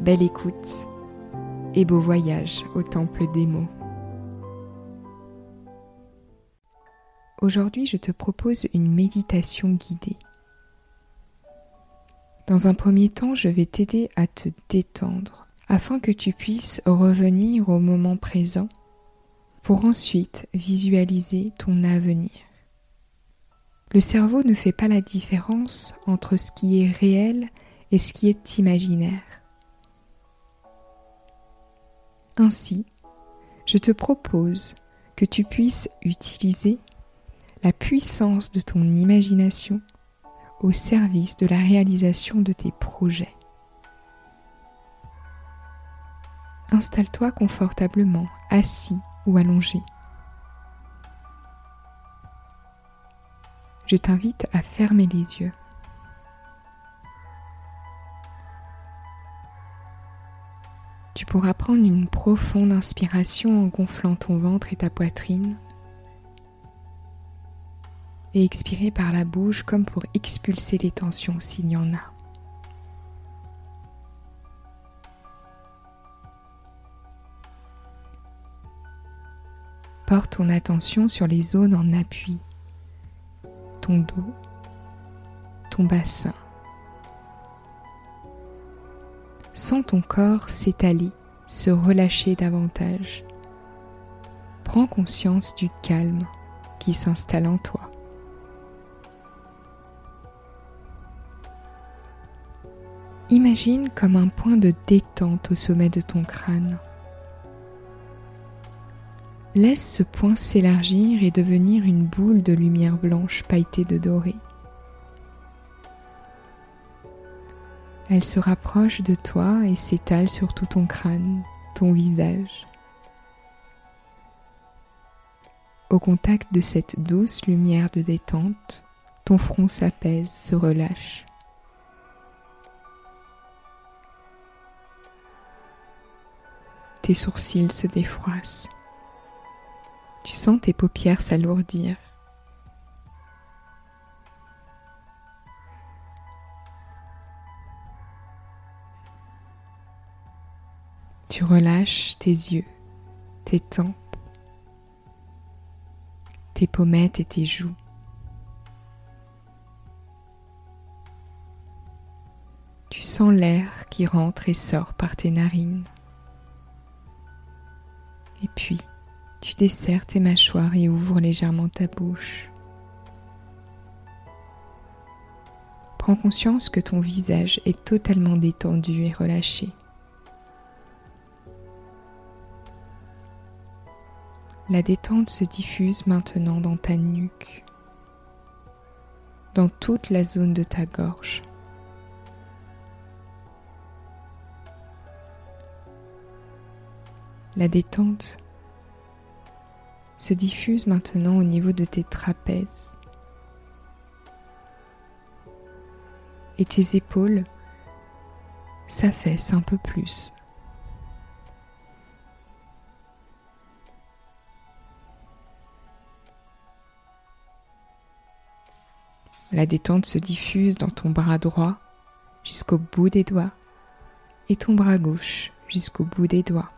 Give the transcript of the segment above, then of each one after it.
Belle écoute et beau voyage au temple des mots. Aujourd'hui, je te propose une méditation guidée. Dans un premier temps, je vais t'aider à te détendre afin que tu puisses revenir au moment présent pour ensuite visualiser ton avenir. Le cerveau ne fait pas la différence entre ce qui est réel et ce qui est imaginaire. Ainsi, je te propose que tu puisses utiliser la puissance de ton imagination au service de la réalisation de tes projets. Installe-toi confortablement, assis ou allongé. Je t'invite à fermer les yeux. Tu pourras prendre une profonde inspiration en gonflant ton ventre et ta poitrine. Et expirer par la bouche comme pour expulser les tensions s'il y en a. Porte ton attention sur les zones en appui, ton dos, ton bassin, Sens ton corps s'étaler, se relâcher davantage. Prends conscience du calme qui s'installe en toi. Imagine comme un point de détente au sommet de ton crâne. Laisse ce point s'élargir et devenir une boule de lumière blanche pailletée de doré. Elle se rapproche de toi et s'étale sur tout ton crâne, ton visage. Au contact de cette douce lumière de détente, ton front s'apaise, se relâche. Tes sourcils se défroissent. Tu sens tes paupières s'alourdir. Tu relâches tes yeux, tes tempes, tes pommettes et tes joues. Tu sens l'air qui rentre et sort par tes narines. Et puis, tu desserres tes mâchoires et ouvres légèrement ta bouche. Prends conscience que ton visage est totalement détendu et relâché. La détente se diffuse maintenant dans ta nuque, dans toute la zone de ta gorge. La détente se diffuse maintenant au niveau de tes trapèzes et tes épaules s'affaissent un peu plus La détente se diffuse dans ton bras droit jusqu'au bout des doigts et ton bras gauche jusqu'au bout des doigts.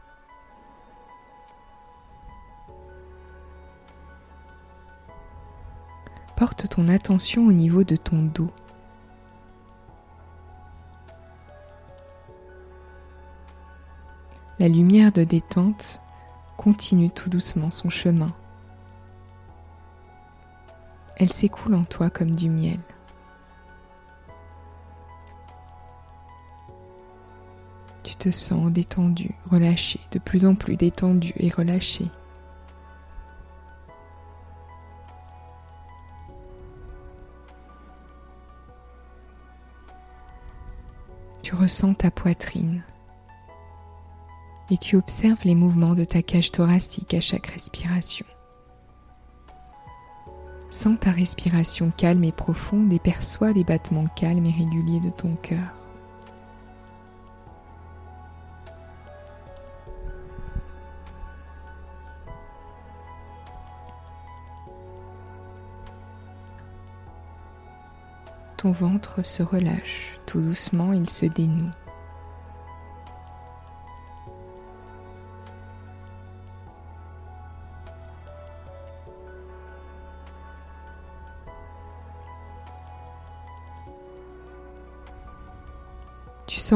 Porte ton attention au niveau de ton dos. La lumière de détente continue tout doucement son chemin elle s'écoule en toi comme du miel. Tu te sens détendu, relâché, de plus en plus détendu et relâché. Tu ressens ta poitrine et tu observes les mouvements de ta cage thoracique à chaque respiration. Sens ta respiration calme et profonde et perçois les battements calmes et réguliers de ton cœur. Ton ventre se relâche, tout doucement il se dénoue.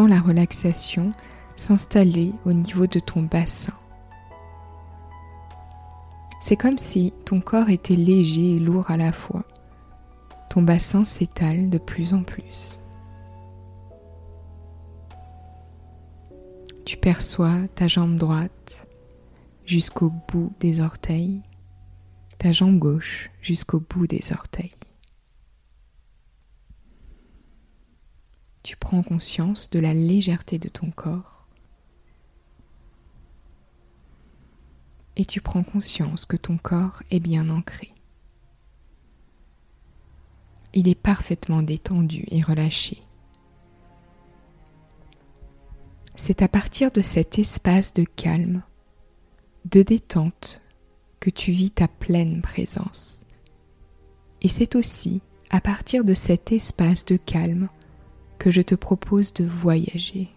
La relaxation s'installer au niveau de ton bassin. C'est comme si ton corps était léger et lourd à la fois. Ton bassin s'étale de plus en plus. Tu perçois ta jambe droite jusqu'au bout des orteils, ta jambe gauche jusqu'au bout des orteils. Tu prends conscience de la légèreté de ton corps et tu prends conscience que ton corps est bien ancré il est parfaitement détendu et relâché. C'est à partir de cet espace de calme, de détente, que tu vis ta pleine présence. Et c'est aussi à partir de cet espace de calme que je te propose de voyager.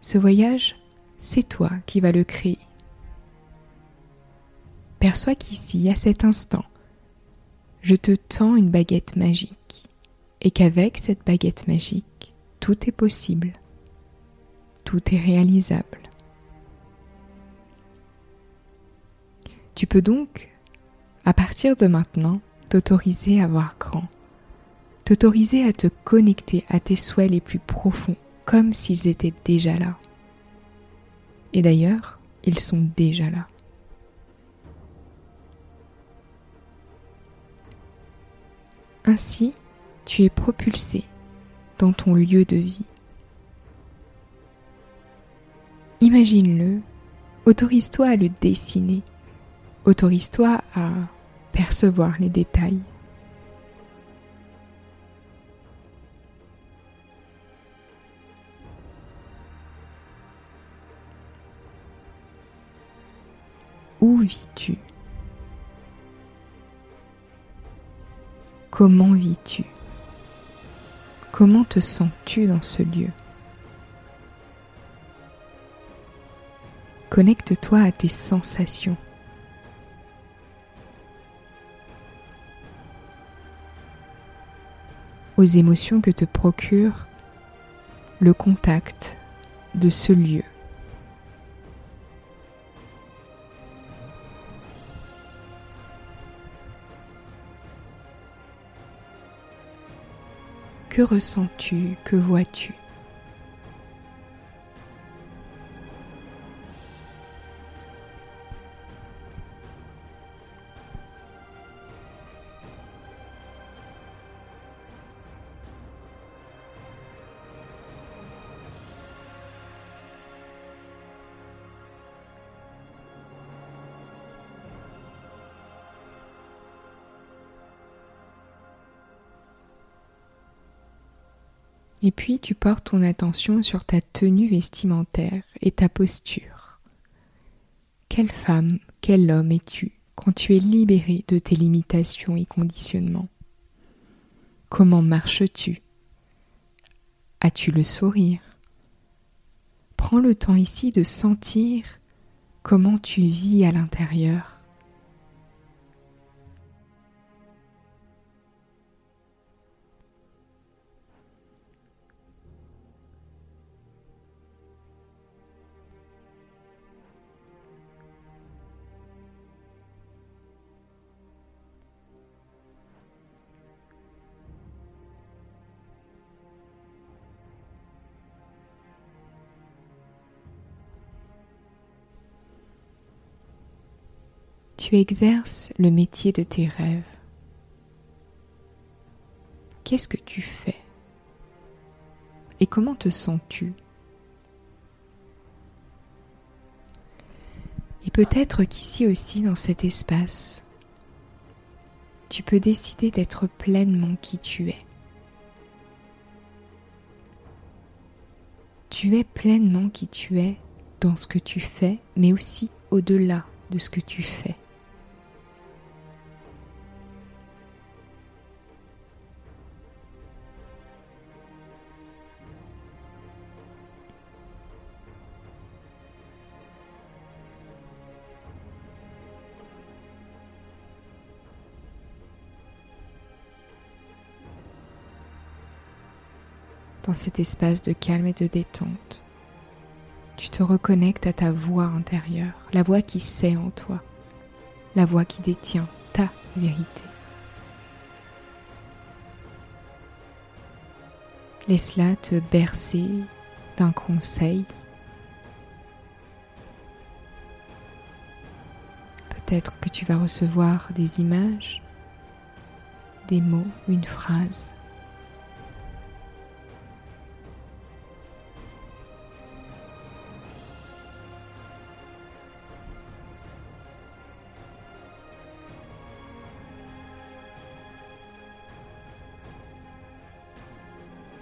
Ce voyage, c'est toi qui vas le créer. Perçois qu'ici, à cet instant, je te tends une baguette magique et qu'avec cette baguette magique, tout est possible, tout est réalisable. Tu peux donc, à partir de maintenant, t'autoriser à voir grand, t'autoriser à te connecter à tes souhaits les plus profonds, comme s'ils étaient déjà là. Et d'ailleurs, ils sont déjà là. Ainsi, tu es propulsé dans ton lieu de vie. Imagine-le, autorise-toi à le dessiner, autorise-toi à percevoir les détails. Où vis-tu? Comment vis-tu? Comment te sens-tu dans ce lieu? Connecte-toi à tes sensations. Aux émotions que te procure le contact de ce lieu. Que ressens-tu? Que vois-tu? Et puis tu portes ton attention sur ta tenue vestimentaire et ta posture. Quelle femme, quel homme es-tu quand tu es libéré de tes limitations et conditionnements? Comment marches-tu? As-tu le sourire? Prends le temps ici de sentir comment tu vis à l'intérieur. Tu exerces le métier de tes rêves, qu'est-ce que tu fais Et comment te sens-tu? Et peut-être qu'ici aussi, dans cet espace, tu peux décider d'être pleinement qui tu es. Tu es pleinement qui tu es dans ce que tu fais, mais aussi au-delà de ce que tu fais. Dans cet espace de calme et de détente. Tu te reconnectes à ta voix intérieure, la voix qui sait en toi, la voix qui détient ta vérité. Laisse-la te bercer d'un conseil. Peut-être que tu vas recevoir des images, des mots, une phrase.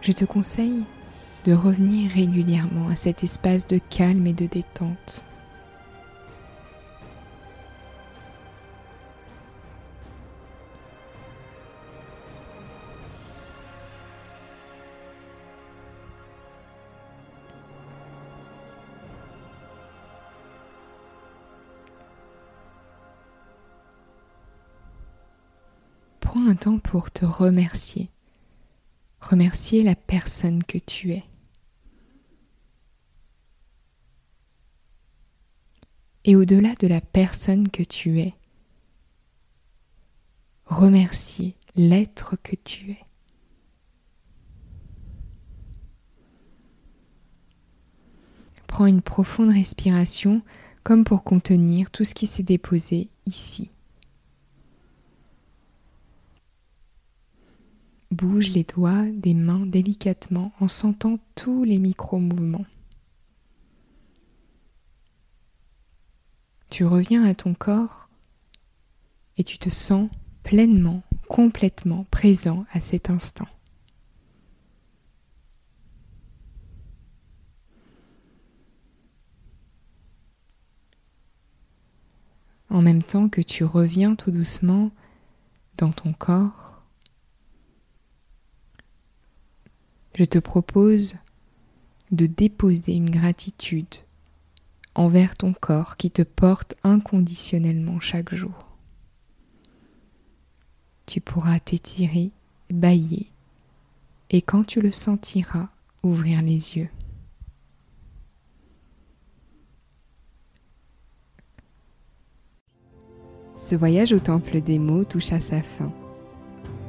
Je te conseille de revenir régulièrement à cet espace de calme et de détente. Prends un temps pour te remercier remercier la personne que tu es. Et au-delà de la personne que tu es, remercier l'être que tu es. Prends une profonde respiration comme pour contenir tout ce qui s'est déposé ici. Bouge les doigts des mains délicatement en sentant tous les micro-mouvements. Tu reviens à ton corps et tu te sens pleinement, complètement présent à cet instant. En même temps que tu reviens tout doucement dans ton corps, je te propose de déposer une gratitude envers ton corps qui te porte inconditionnellement chaque jour. Tu pourras t'étirer, bailler, et quand tu le sentiras, ouvrir les yeux. Ce voyage au temple des mots touche à sa fin.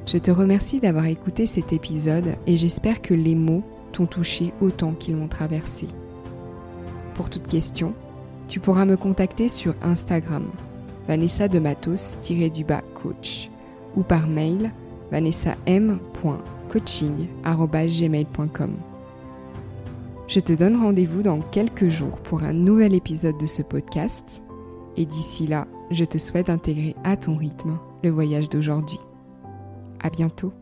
Je te remercie d'avoir écouté cet épisode et j'espère que les mots t'ont touché autant qu'ils m'ont traversé. Pour toute question, tu pourras me contacter sur Instagram, Vanessa de Matos-du-bas coach, ou par mail vanessam.coaching.gmail.com. Je te donne rendez-vous dans quelques jours pour un nouvel épisode de ce podcast, et d'ici là, je te souhaite d'intégrer à ton rythme le voyage d'aujourd'hui. À bientôt.